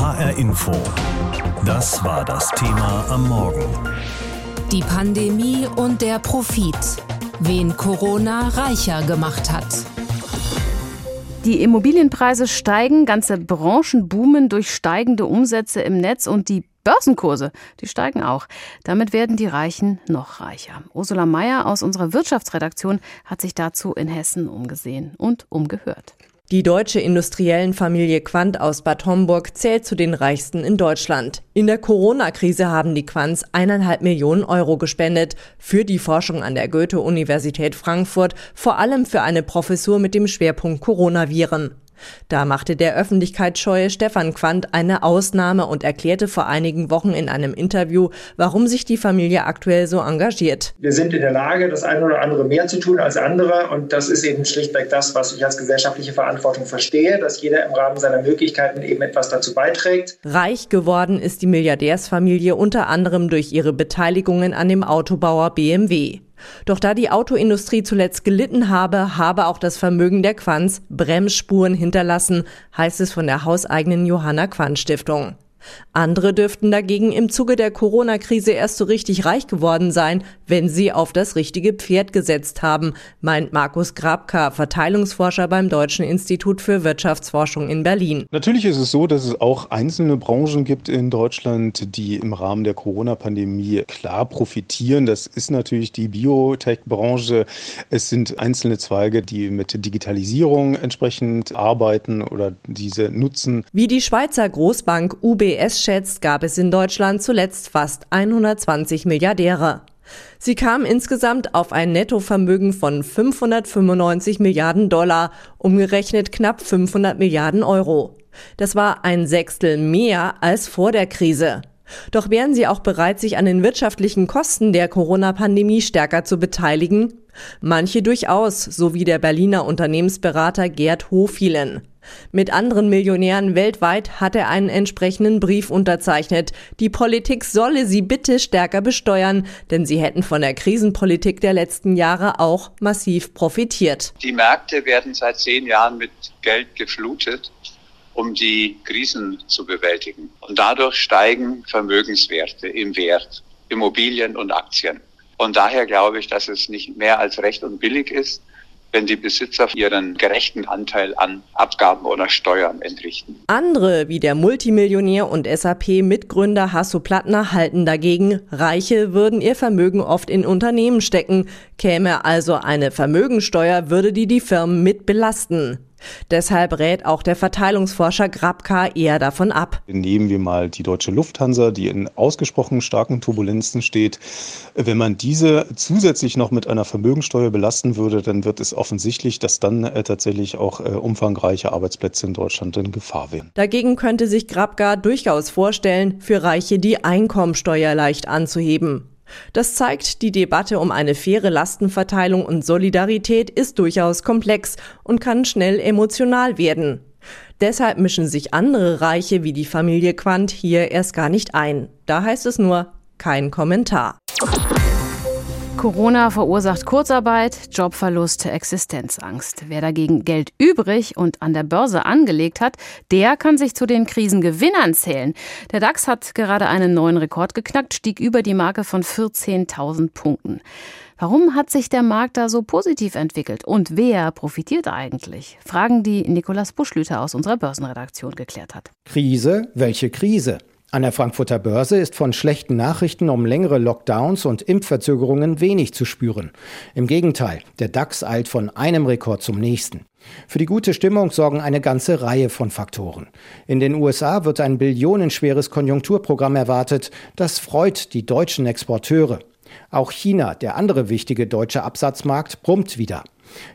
HR Info. Das war das Thema am Morgen. Die Pandemie und der Profit. Wen Corona reicher gemacht hat. Die Immobilienpreise steigen, ganze Branchen boomen durch steigende Umsätze im Netz und die Börsenkurse, die steigen auch. Damit werden die Reichen noch reicher. Ursula Mayer aus unserer Wirtschaftsredaktion hat sich dazu in Hessen umgesehen und umgehört. Die deutsche Industriellenfamilie Quandt aus Bad Homburg zählt zu den reichsten in Deutschland. In der Corona-Krise haben die Quants eineinhalb Millionen Euro gespendet für die Forschung an der Goethe-Universität Frankfurt, vor allem für eine Professur mit dem Schwerpunkt Coronaviren. Da machte der öffentlichkeitsscheue Stefan Quandt eine Ausnahme und erklärte vor einigen Wochen in einem Interview, warum sich die Familie aktuell so engagiert. Wir sind in der Lage, das eine oder andere mehr zu tun als andere und das ist eben schlichtweg das, was ich als gesellschaftliche Verantwortung verstehe, dass jeder im Rahmen seiner Möglichkeiten eben etwas dazu beiträgt. Reich geworden ist die Milliardärsfamilie unter anderem durch ihre Beteiligungen an dem Autobauer BMW. Doch da die Autoindustrie zuletzt gelitten habe, habe auch das Vermögen der Quanz Bremsspuren hinterlassen, heißt es von der hauseigenen Johanna Quanz Stiftung. Andere dürften dagegen im Zuge der Corona-Krise erst so richtig reich geworden sein, wenn sie auf das richtige Pferd gesetzt haben, meint Markus Grabka, Verteilungsforscher beim Deutschen Institut für Wirtschaftsforschung in Berlin. Natürlich ist es so, dass es auch einzelne Branchen gibt in Deutschland, die im Rahmen der Corona-Pandemie klar profitieren. Das ist natürlich die Biotech-Branche. Es sind einzelne Zweige, die mit Digitalisierung entsprechend arbeiten oder diese nutzen. Wie die Schweizer Großbank UBS UBS schätzt, gab es in Deutschland zuletzt fast 120 Milliardäre. Sie kam insgesamt auf ein Nettovermögen von 595 Milliarden Dollar, umgerechnet knapp 500 Milliarden Euro. Das war ein Sechstel mehr als vor der Krise. Doch wären sie auch bereit, sich an den wirtschaftlichen Kosten der Corona-Pandemie stärker zu beteiligen? Manche durchaus, so wie der Berliner Unternehmensberater Gerd Hofielen. Mit anderen Millionären weltweit hat er einen entsprechenden Brief unterzeichnet. Die Politik solle sie bitte stärker besteuern, denn sie hätten von der Krisenpolitik der letzten Jahre auch massiv profitiert. Die Märkte werden seit zehn Jahren mit Geld geflutet um die Krisen zu bewältigen. Und dadurch steigen Vermögenswerte im Wert, Immobilien und Aktien. Und daher glaube ich, dass es nicht mehr als recht und billig ist, wenn die Besitzer ihren gerechten Anteil an Abgaben oder Steuern entrichten. Andere, wie der Multimillionär und SAP-Mitgründer Hasso Plattner, halten dagegen, Reiche würden ihr Vermögen oft in Unternehmen stecken. Käme also eine Vermögensteuer, würde die die Firmen mit belasten. Deshalb rät auch der Verteilungsforscher Grabka eher davon ab. Nehmen wir mal die deutsche Lufthansa, die in ausgesprochen starken Turbulenzen steht. Wenn man diese zusätzlich noch mit einer Vermögensteuer belasten würde, dann wird es offensichtlich, dass dann äh, tatsächlich auch äh, umfangreiche Arbeitsplätze in Deutschland in Gefahr wären. Dagegen könnte sich Grabka durchaus vorstellen, für Reiche die Einkommensteuer leicht anzuheben. Das zeigt, die Debatte um eine faire Lastenverteilung und Solidarität ist durchaus komplex und kann schnell emotional werden. Deshalb mischen sich andere Reiche wie die Familie Quandt hier erst gar nicht ein. Da heißt es nur kein Kommentar. Corona verursacht Kurzarbeit, Jobverlust, Existenzangst. Wer dagegen Geld übrig und an der Börse angelegt hat, der kann sich zu den Krisengewinnern zählen. Der DAX hat gerade einen neuen Rekord geknackt, stieg über die Marke von 14.000 Punkten. Warum hat sich der Markt da so positiv entwickelt und wer profitiert eigentlich? Fragen, die Nikolas Buschlüter aus unserer Börsenredaktion geklärt hat. Krise? Welche Krise? An der Frankfurter Börse ist von schlechten Nachrichten um längere Lockdowns und Impfverzögerungen wenig zu spüren. Im Gegenteil, der DAX eilt von einem Rekord zum nächsten. Für die gute Stimmung sorgen eine ganze Reihe von Faktoren. In den USA wird ein billionenschweres Konjunkturprogramm erwartet. Das freut die deutschen Exporteure. Auch China, der andere wichtige deutsche Absatzmarkt, brummt wieder.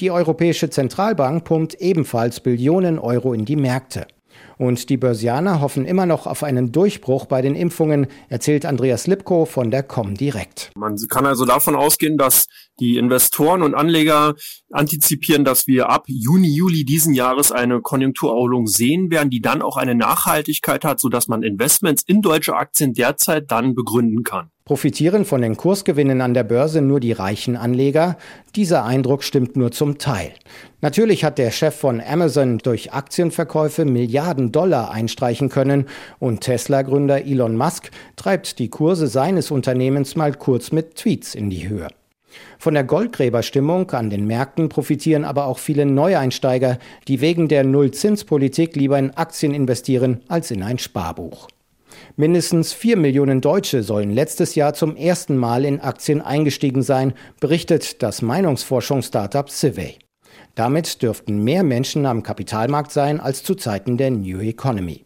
Die Europäische Zentralbank pumpt ebenfalls Billionen Euro in die Märkte. Und die Börsianer hoffen immer noch auf einen Durchbruch bei den Impfungen, erzählt Andreas Lipko von der Comdirect. Man kann also davon ausgehen, dass die Investoren und Anleger antizipieren, dass wir ab Juni, Juli diesen Jahres eine Konjunkturerholung sehen werden, die dann auch eine Nachhaltigkeit hat, sodass man Investments in deutsche Aktien derzeit dann begründen kann. Profitieren von den Kursgewinnen an der Börse nur die reichen Anleger? Dieser Eindruck stimmt nur zum Teil. Natürlich hat der Chef von Amazon durch Aktienverkäufe Milliarden Dollar einstreichen können und Tesla-Gründer Elon Musk treibt die Kurse seines Unternehmens mal kurz mit Tweets in die Höhe. Von der Goldgräberstimmung an den Märkten profitieren aber auch viele Neueinsteiger, die wegen der Nullzinspolitik lieber in Aktien investieren als in ein Sparbuch. Mindestens vier Millionen Deutsche sollen letztes Jahr zum ersten Mal in Aktien eingestiegen sein, berichtet das Meinungsforschungsstartup Civey. Damit dürften mehr Menschen am Kapitalmarkt sein als zu Zeiten der New Economy.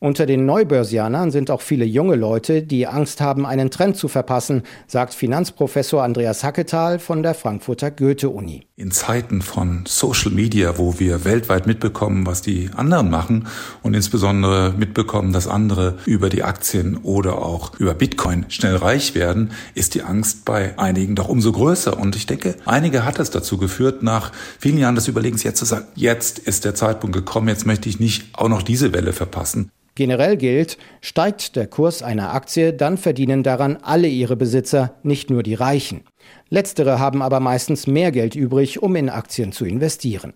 Unter den Neubörsianern sind auch viele junge Leute, die Angst haben, einen Trend zu verpassen, sagt Finanzprofessor Andreas Hacketal von der Frankfurter Goethe-Uni. In Zeiten von Social Media, wo wir weltweit mitbekommen, was die anderen machen und insbesondere mitbekommen, dass andere über die Aktien oder auch über Bitcoin schnell reich werden, ist die Angst bei einigen doch umso größer. Und ich denke, einige hat es dazu geführt, nach vielen Jahren des Überlegens jetzt zu sagen, jetzt ist der Zeitpunkt gekommen, jetzt möchte ich nicht auch noch diese Welle verpassen. Generell gilt, steigt der Kurs einer Aktie, dann verdienen daran alle ihre Besitzer, nicht nur die Reichen. Letztere haben aber meistens mehr Geld übrig, um in Aktien zu investieren.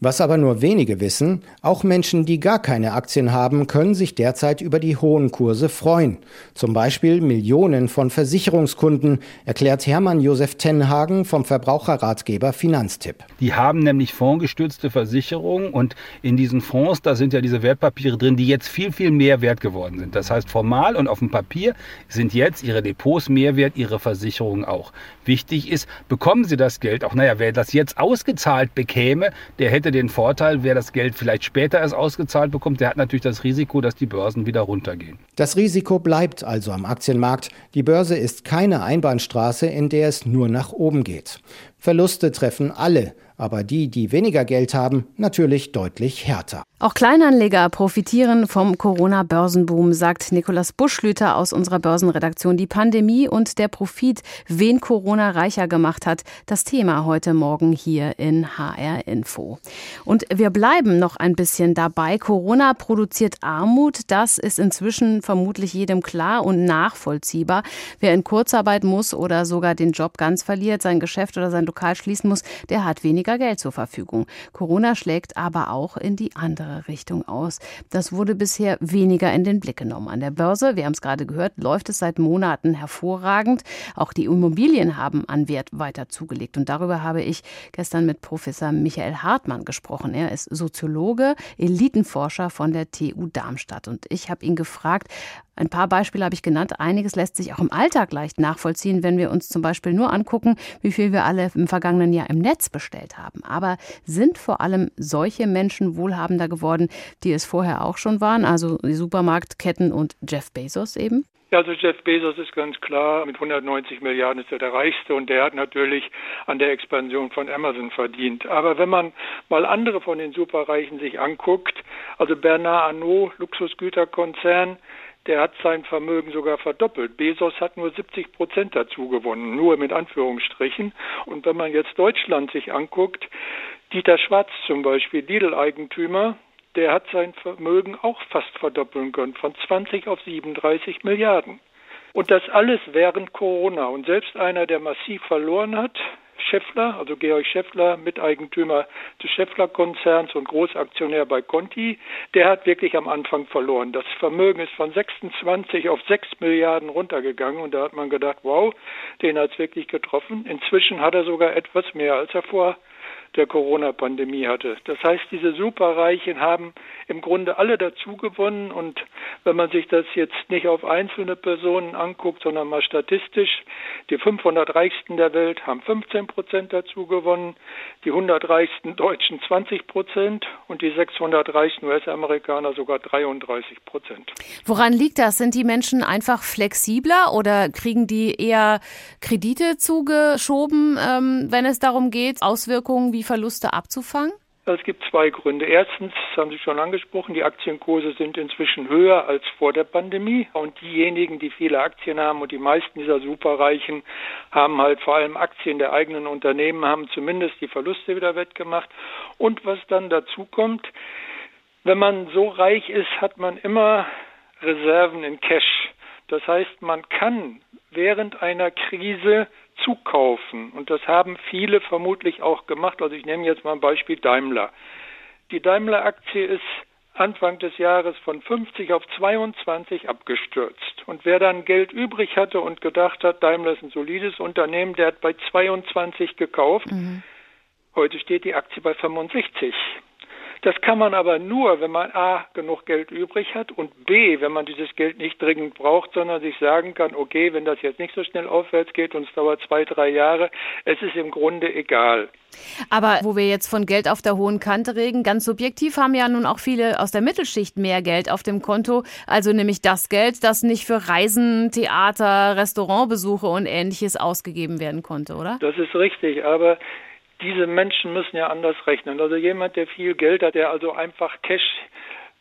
Was aber nur wenige wissen, auch Menschen, die gar keine Aktien haben, können sich derzeit über die hohen Kurse freuen. Zum Beispiel Millionen von Versicherungskunden, erklärt Hermann Josef Tenhagen vom Verbraucherratgeber Finanztipp. Die haben nämlich fondsgestützte Versicherungen und in diesen Fonds, da sind ja diese Wertpapiere drin, die jetzt viel, viel mehr wert geworden sind. Das heißt, formal und auf dem Papier sind jetzt ihre Depots mehr wert, ihre Versicherungen auch. Wichtig ist, bekommen sie das Geld auch, naja, wer das jetzt ausgezahlt bekäme, der hätte den Vorteil, wer das Geld vielleicht später erst ausgezahlt bekommt, der hat natürlich das Risiko, dass die Börsen wieder runtergehen. Das Risiko bleibt also am Aktienmarkt. Die Börse ist keine Einbahnstraße, in der es nur nach oben geht. Verluste treffen alle, aber die, die weniger Geld haben, natürlich deutlich härter. Auch Kleinanleger profitieren vom Corona-Börsenboom, sagt Nikolaus Buschlüter aus unserer Börsenredaktion. Die Pandemie und der Profit, wen Corona reicher gemacht hat, das Thema heute Morgen hier in HR Info. Und wir bleiben noch ein bisschen dabei. Corona produziert Armut, das ist inzwischen vermutlich jedem klar und nachvollziehbar. Wer in Kurzarbeit muss oder sogar den Job ganz verliert, sein Geschäft oder sein Lokal schließen muss, der hat weniger Geld zur Verfügung. Corona schlägt aber auch in die andere andere Richtung aus. Das wurde bisher weniger in den Blick genommen. An der Börse, wir haben es gerade gehört, läuft es seit Monaten hervorragend. Auch die Immobilien haben an Wert weiter zugelegt. Und darüber habe ich gestern mit Professor Michael Hartmann gesprochen. Er ist Soziologe, Elitenforscher von der TU Darmstadt. Und ich habe ihn gefragt, ein paar Beispiele habe ich genannt. Einiges lässt sich auch im Alltag leicht nachvollziehen, wenn wir uns zum Beispiel nur angucken, wie viel wir alle im vergangenen Jahr im Netz bestellt haben. Aber sind vor allem solche Menschen wohlhabender geworden, die es vorher auch schon waren, also die Supermarktketten und Jeff Bezos eben? Ja, also Jeff Bezos ist ganz klar, mit 190 Milliarden ist er der reichste und der hat natürlich an der Expansion von Amazon verdient. Aber wenn man mal andere von den Superreichen sich anguckt, also Bernard Arnault, Luxusgüterkonzern, der hat sein Vermögen sogar verdoppelt. Bezos hat nur 70 Prozent dazu gewonnen, nur mit Anführungsstrichen. Und wenn man jetzt Deutschland sich anguckt, Dieter Schwarz zum Beispiel, Lidl-Eigentümer, der hat sein Vermögen auch fast verdoppeln können, von 20 auf 37 Milliarden. Und das alles während Corona. Und selbst einer, der massiv verloren hat, Scheffler, also Georg Scheffler, Miteigentümer des Scheffler-Konzerns und Großaktionär bei Conti, der hat wirklich am Anfang verloren. Das Vermögen ist von 26 auf 6 Milliarden runtergegangen und da hat man gedacht, wow, den hat es wirklich getroffen. Inzwischen hat er sogar etwas mehr, als er vor der Corona-Pandemie hatte. Das heißt, diese Superreichen haben im Grunde alle dazu gewonnen und wenn man sich das jetzt nicht auf einzelne Personen anguckt, sondern mal statistisch, die 500 Reichsten der Welt haben 15 Prozent dazu gewonnen, die 100 Reichsten Deutschen 20 Prozent und die 600 reichsten US-Amerikaner sogar 33 Prozent. Woran liegt das? Sind die Menschen einfach flexibler oder kriegen die eher Kredite zugeschoben, ähm, wenn es darum geht, Auswirkungen wie Verluste abzufangen? Es gibt zwei Gründe. Erstens, das haben Sie schon angesprochen, die Aktienkurse sind inzwischen höher als vor der Pandemie. Und diejenigen, die viele Aktien haben und die meisten dieser Superreichen haben halt vor allem Aktien der eigenen Unternehmen, haben zumindest die Verluste wieder wettgemacht. Und was dann dazu kommt, wenn man so reich ist, hat man immer Reserven in Cash. Das heißt, man kann während einer Krise zukaufen. Und das haben viele vermutlich auch gemacht. Also ich nehme jetzt mal ein Beispiel Daimler. Die Daimler-Aktie ist Anfang des Jahres von 50 auf 22 abgestürzt. Und wer dann Geld übrig hatte und gedacht hat, Daimler ist ein solides Unternehmen, der hat bei 22 gekauft. Mhm. Heute steht die Aktie bei 65. Das kann man aber nur, wenn man A genug Geld übrig hat und B, wenn man dieses Geld nicht dringend braucht, sondern sich sagen kann, okay, wenn das jetzt nicht so schnell aufwärts geht und es dauert zwei, drei Jahre, es ist im Grunde egal. Aber wo wir jetzt von Geld auf der hohen Kante reden, ganz subjektiv haben ja nun auch viele aus der Mittelschicht mehr Geld auf dem Konto, also nämlich das Geld, das nicht für Reisen, Theater, Restaurantbesuche und ähnliches ausgegeben werden konnte, oder? Das ist richtig, aber diese Menschen müssen ja anders rechnen. Also jemand, der viel Geld hat, der also einfach Cash,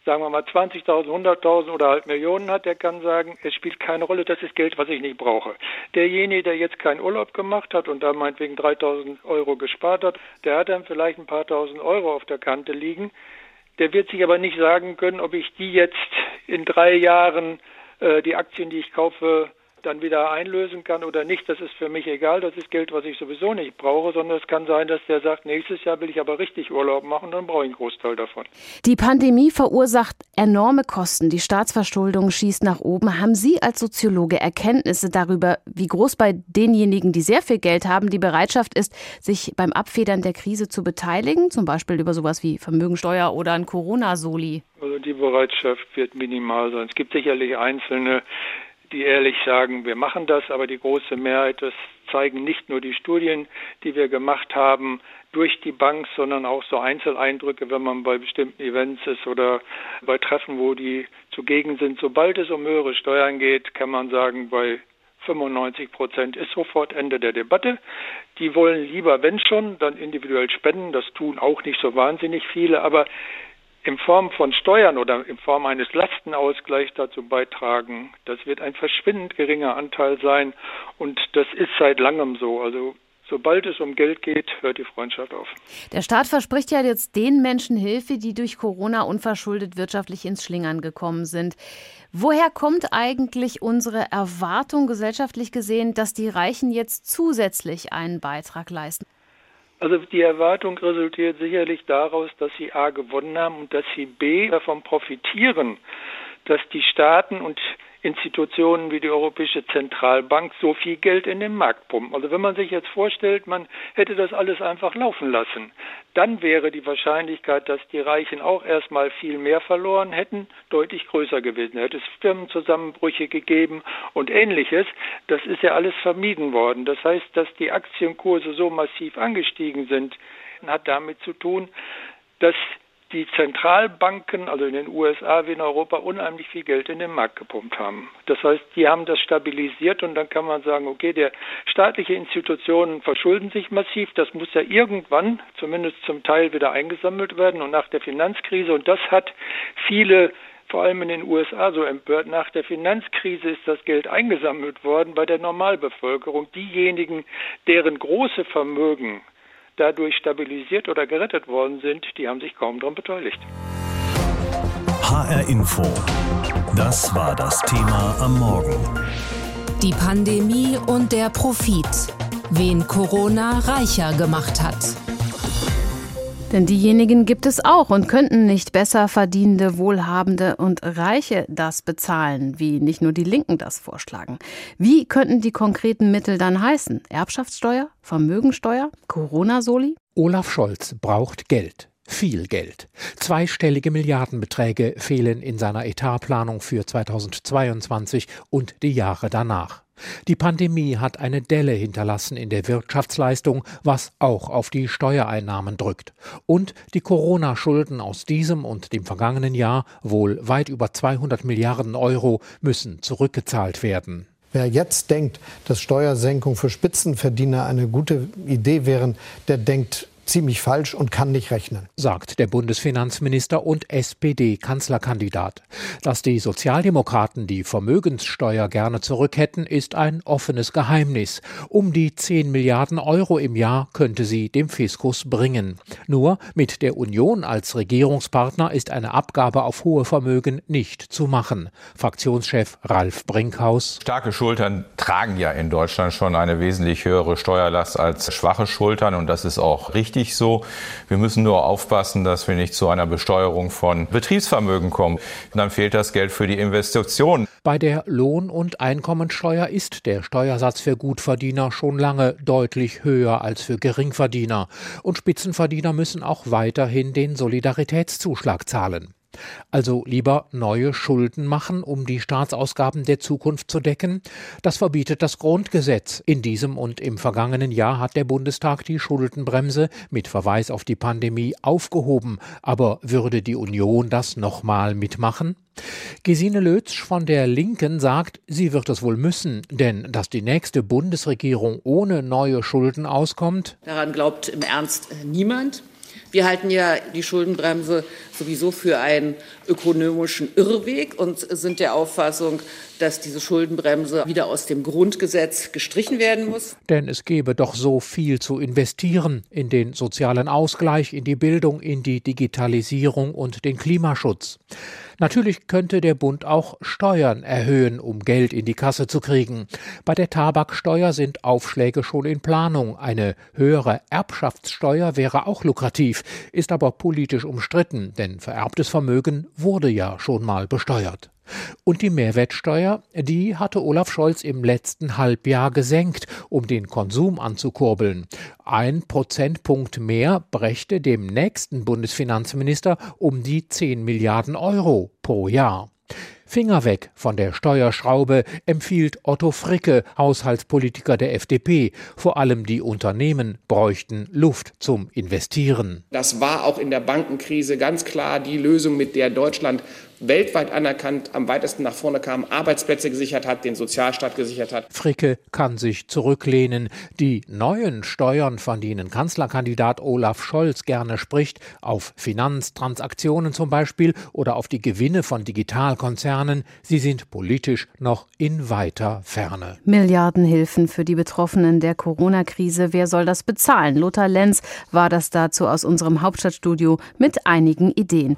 sagen wir mal 20.000, 100.000 oder halt Millionen hat, der kann sagen, es spielt keine Rolle, das ist Geld, was ich nicht brauche. Derjenige, der jetzt keinen Urlaub gemacht hat und da meinetwegen 3.000 Euro gespart hat, der hat dann vielleicht ein paar tausend Euro auf der Kante liegen. Der wird sich aber nicht sagen können, ob ich die jetzt in drei Jahren äh, die Aktien, die ich kaufe, dann wieder einlösen kann oder nicht, das ist für mich egal. Das ist Geld, was ich sowieso nicht brauche, sondern es kann sein, dass der sagt, nächstes Jahr will ich aber richtig Urlaub machen, dann brauche ich einen Großteil davon. Die Pandemie verursacht enorme Kosten. Die Staatsverschuldung schießt nach oben. Haben Sie als Soziologe Erkenntnisse darüber, wie groß bei denjenigen, die sehr viel Geld haben, die Bereitschaft ist, sich beim Abfedern der Krise zu beteiligen? Zum Beispiel über sowas wie Vermögensteuer oder ein Corona-Soli? Also die Bereitschaft wird minimal sein. Es gibt sicherlich einzelne, die ehrlich sagen, wir machen das, aber die große Mehrheit, das zeigen nicht nur die Studien, die wir gemacht haben, durch die Bank, sondern auch so Einzeleindrücke, wenn man bei bestimmten Events ist oder bei Treffen, wo die zugegen sind. Sobald es um höhere Steuern geht, kann man sagen, bei 95 Prozent ist sofort Ende der Debatte. Die wollen lieber, wenn schon, dann individuell spenden. Das tun auch nicht so wahnsinnig viele, aber in Form von Steuern oder in Form eines Lastenausgleichs dazu beitragen. Das wird ein verschwindend geringer Anteil sein und das ist seit langem so. Also Sobald es um Geld geht, hört die Freundschaft auf. Der Staat verspricht ja jetzt den Menschen Hilfe, die durch Corona unverschuldet wirtschaftlich ins Schlingern gekommen sind. Woher kommt eigentlich unsere Erwartung gesellschaftlich gesehen, dass die Reichen jetzt zusätzlich einen Beitrag leisten? Also die Erwartung resultiert sicherlich daraus, dass sie A gewonnen haben und dass sie B davon profitieren, dass die Staaten und Institutionen wie die Europäische Zentralbank so viel Geld in den Markt pumpen. Also wenn man sich jetzt vorstellt, man hätte das alles einfach laufen lassen, dann wäre die Wahrscheinlichkeit, dass die Reichen auch erstmal viel mehr verloren hätten, deutlich größer gewesen. Da hätte es Firmenzusammenbrüche gegeben und ähnliches. Das ist ja alles vermieden worden. Das heißt, dass die Aktienkurse so massiv angestiegen sind, hat damit zu tun, dass die Zentralbanken, also in den USA wie in Europa, unheimlich viel Geld in den Markt gepumpt haben. Das heißt, die haben das stabilisiert und dann kann man sagen, okay, der staatliche Institutionen verschulden sich massiv, das muss ja irgendwann zumindest zum Teil wieder eingesammelt werden und nach der Finanzkrise und das hat viele vor allem in den USA so empört. Nach der Finanzkrise ist das Geld eingesammelt worden bei der Normalbevölkerung. Diejenigen, deren große Vermögen dadurch stabilisiert oder gerettet worden sind, die haben sich kaum daran beteiligt. HR Info. Das war das Thema am Morgen. Die Pandemie und der Profit. Wen Corona reicher gemacht hat. Denn diejenigen gibt es auch und könnten nicht besser verdienende, wohlhabende und Reiche das bezahlen, wie nicht nur die Linken das vorschlagen. Wie könnten die konkreten Mittel dann heißen? Erbschaftssteuer? Vermögensteuer? Corona-Soli? Olaf Scholz braucht Geld. Viel Geld. Zweistellige Milliardenbeträge fehlen in seiner Etatplanung für 2022 und die Jahre danach. Die Pandemie hat eine Delle hinterlassen in der Wirtschaftsleistung, was auch auf die Steuereinnahmen drückt. Und die Corona-Schulden aus diesem und dem vergangenen Jahr, wohl weit über 200 Milliarden Euro, müssen zurückgezahlt werden. Wer jetzt denkt, dass Steuersenkung für Spitzenverdiener eine gute Idee wären, der denkt ziemlich falsch und kann nicht rechnen. Sagt der Bundesfinanzminister und SPD-Kanzlerkandidat. Dass die Sozialdemokraten die Vermögenssteuer gerne zurück hätten, ist ein offenes Geheimnis. Um die 10 Milliarden Euro im Jahr könnte sie dem Fiskus bringen. Nur mit der Union als Regierungspartner ist eine Abgabe auf hohe Vermögen nicht zu machen. Fraktionschef Ralf Brinkhaus. Starke Schultern tragen ja in Deutschland schon eine wesentlich höhere Steuerlast als schwache Schultern und das ist auch richtig so. Wir müssen nur aufpassen, dass wir nicht zu einer Besteuerung von Betriebsvermögen kommen. Dann fehlt das Geld für die Investitionen. Bei der Lohn- und Einkommensteuer ist der Steuersatz für Gutverdiener schon lange deutlich höher als für Geringverdiener. Und Spitzenverdiener müssen auch weiterhin den Solidaritätszuschlag zahlen. Also lieber neue Schulden machen, um die Staatsausgaben der Zukunft zu decken? Das verbietet das Grundgesetz. In diesem und im vergangenen Jahr hat der Bundestag die Schuldenbremse mit Verweis auf die Pandemie aufgehoben. Aber würde die Union das nochmal mitmachen? Gesine Lötsch von der Linken sagt, sie wird es wohl müssen, denn dass die nächste Bundesregierung ohne neue Schulden auskommt. Daran glaubt im Ernst niemand. Wir halten ja die Schuldenbremse sowieso für einen ökonomischen Irrweg und sind der Auffassung, dass diese Schuldenbremse wieder aus dem Grundgesetz gestrichen werden muss. Denn es gäbe doch so viel zu investieren in den sozialen Ausgleich, in die Bildung, in die Digitalisierung und den Klimaschutz. Natürlich könnte der Bund auch Steuern erhöhen, um Geld in die Kasse zu kriegen. Bei der Tabaksteuer sind Aufschläge schon in Planung. Eine höhere Erbschaftssteuer wäre auch lukrativ, ist aber politisch umstritten, denn vererbtes Vermögen wurde ja schon mal besteuert. Und die Mehrwertsteuer, die hatte Olaf Scholz im letzten Halbjahr gesenkt, um den Konsum anzukurbeln. Ein Prozentpunkt mehr brächte dem nächsten Bundesfinanzminister um die 10 Milliarden Euro pro Jahr. Finger weg von der Steuerschraube empfiehlt Otto Fricke, Haushaltspolitiker der FDP. Vor allem die Unternehmen bräuchten Luft zum Investieren. Das war auch in der Bankenkrise ganz klar die Lösung, mit der Deutschland weltweit anerkannt am weitesten nach vorne kam, Arbeitsplätze gesichert hat, den Sozialstaat gesichert hat. Fricke kann sich zurücklehnen. Die neuen Steuern, von denen Kanzlerkandidat Olaf Scholz gerne spricht, auf Finanztransaktionen zum Beispiel oder auf die Gewinne von Digitalkonzernen, sie sind politisch noch in weiter Ferne. Milliardenhilfen für die Betroffenen der Corona-Krise. Wer soll das bezahlen? Lothar Lenz war das dazu aus unserem Hauptstadtstudio mit einigen Ideen.